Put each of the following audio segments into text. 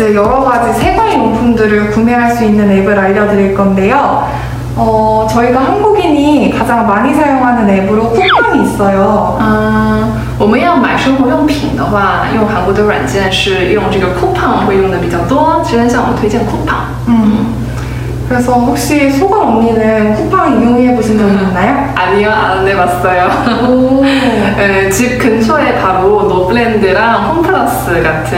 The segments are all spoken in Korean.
이제 여러 가지 생활용품들을 구매할 수 있는 앱을 알려드릴 건데요. 어, 저희가 한국인이 가장 많이 사용하는 앱으로 쿠팡이 있어요. 嗯，我们要买生活用品的话，用韩国的软件是用这个 Coupon 会用的比较多。之前向我们推荐 Coupon。 음. 그래서 혹시 소감 언니는 쿠팡 이용해 보신 적 있나요? 아니요, 안 해봤어요. 오. 네, 집 근처에 바로 노블랜드랑 홈플러스 같은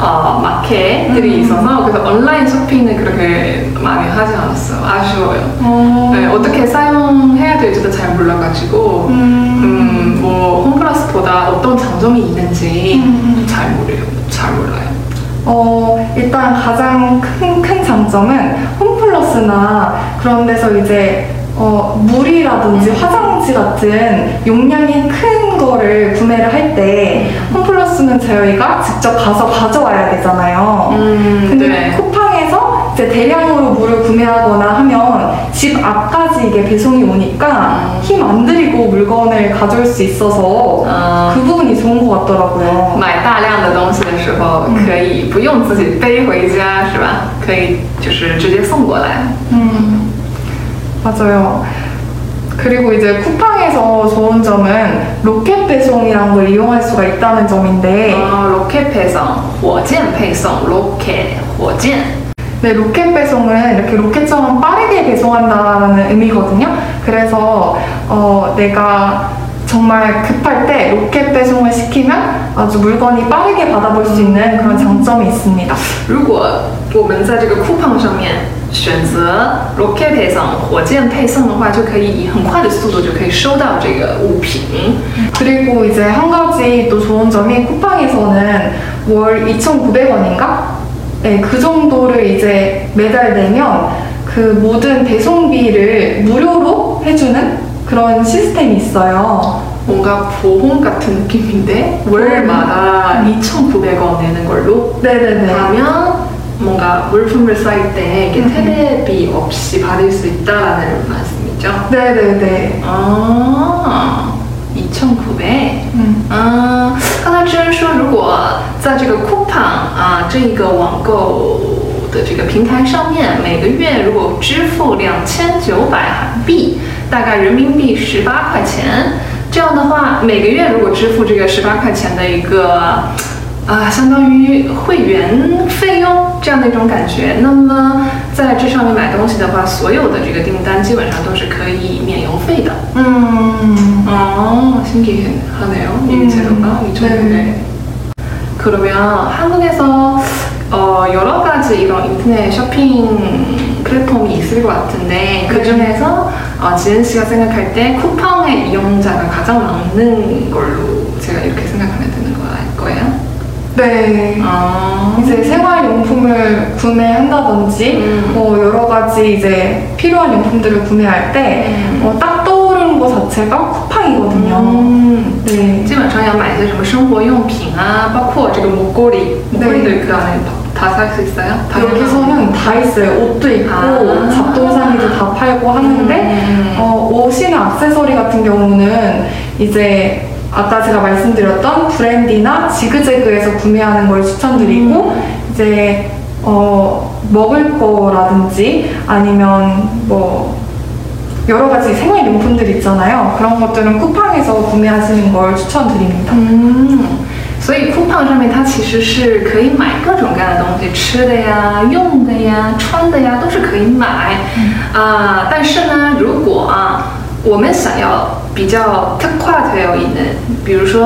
어, 마켓들이 음. 있어서 그래서 온라인 쇼핑은 그렇게 많이 하지 않았어요. 아쉬워요. 어. 네, 어떻게 사용해야 될지도 잘 몰라가지고 음. 음, 뭐 홈플러스보다 어떤 장점이 있는지 음. 잘 모르요. 잘 몰라요. 어, 일단 가장 큰, 큰 장점은 홈플러스나 그런 데서 이제 어, 물이라든지 화장 지 같은 용량이 큰 거를 구매를 할 때 홈플러스는 저희가 직접 가서 가져와야 되잖아요. 음, 근데 네. 쿠팡에서 이제 대량으로 물을 구매하거나 하면 집 앞까지 이게 배송이 오니까 음. 힘 안 들이고 물건을 가져올 수 있어서 아. 그 부분이 좋은 것 같더라고요. 买大量的东西的时候，可以不用自己背回家，是吧？可以就是直接送过来。 음, 맞아요. 그리고 이제 쿠팡에서 좋은 점은 로켓 배송이라는 걸 이용할 수가 있다는 점인데, 啊，rocket 配送，火箭配送，rocket 火箭。 네, 로켓 배송은 이렇게 로켓처럼 빠르게 배송한다는 의미거든요. 그래서 어, 내가 정말 급할 때 로켓 배송을 시키면 아주 물건이 빠르게 받아볼 수 있는 그런 장점이 있습니다. 如果我们在这个 coupon 上面选择 rocket 配送，火箭配送的话，就可以以很快的速度就可以收到这个物品。 그리고 이제 한 가지 또 좋은 점이 쿠팡에서는 월 2,900원인가? 네, 그 정도를 이제 매달 내면 그 모든 배송비를 무료로 해주는 그런 시스템이 있어요. 뭔가 보험 같은 느낌인데 월마다 2,900원 내는 걸로 네네네. 하면 뭔가 물품을 쌀 때 이게 세배비 없이 받을 수 있다라는 말씀이죠. 네네네. 哦，一千苦呗。嗯嗯，刚才之恩说，如果在这个 Coupon 啊这个网购的这个平台上面，每个月如果支付两千九百韩币， 大概人民币十八块钱，这样的话，每个月如果支付这个十八块钱的一个。啊，相当于会员费用这样的一种感觉。那么在这上面买东西的话，所有的这个订单基本上都是可以免邮费的。 음. 어, 신기하네요. 이 음, 제도가 이 정도네. 네. 그러면 한국에서 어, 여러 가지 이런 인터넷 쇼핑 플랫폼이 있을 것 같은데 그 중에서 어, 지은 씨가 생각할 때 쿠팡의 이용자가 가장 많은 걸로 제가 이렇게 생각하면 되는 거- 거예요? 네. 어, 이제 생활용품을 구매한다든지 음. 뭐 여러 가지 이제 필요한 용품들을 구매할 때 음. 어, 딱 떠오르는 것 자체가 쿠팡이거든요. 음, 네. 基本上要买一些什么生活用品啊，包括这个목걸이 목걸이도 그 안에 다 살 수 있어요? 다 여기서는 다 있어요. 옷도 있고 아. 잡동사니도 다 팔고 하는데 음. 어, 옷이나 액세서리 같은 경우는 이제 아까 제가 말씀드렸던 브랜디나 지그재그에서 구매하는 걸 추천드리고 이제 어, 먹을 거라든지 아니면 뭐 여러 가지 생활용품들 있잖아요. 그런 것들은 쿠팡에서 구매하시는 걸 추천드립니다. 嗯，所以 coupon 上面它其实是可以买各种各样的东西，吃的呀、用的呀、穿的呀，都是可以买。啊、但是呢，如果啊，我们想要比较特快的有있 는， 比如说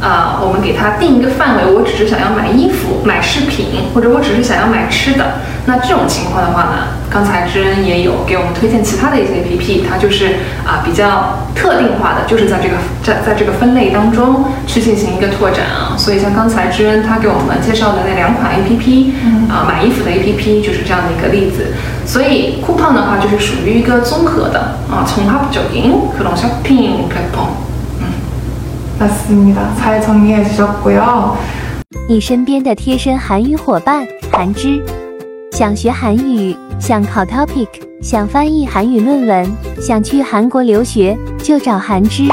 啊、我们给它定一个范围，我只是想要买衣服、买饰品，或者我只是想要买吃的，那这种情况的话呢，刚才知恩也有给我们推荐其他的一些 APP，它就是啊、比较特定化的，就是在这个在在这个分类当中去进行一个拓展啊。所以像刚才知恩他给我们介绍的那两款 APP，啊、买衣服的 APP 就是这样的一个例子。所以 coupon 的话就是属于一个综合的啊，从합적인그런쇼핑플랫폼。 맞습니다. 잘 정리해 주셨고요. 你身边的贴身韩语伙伴韩之， 想学韩语，想考 topic，想翻译韩语论文，想去韩国留学，就找韩知。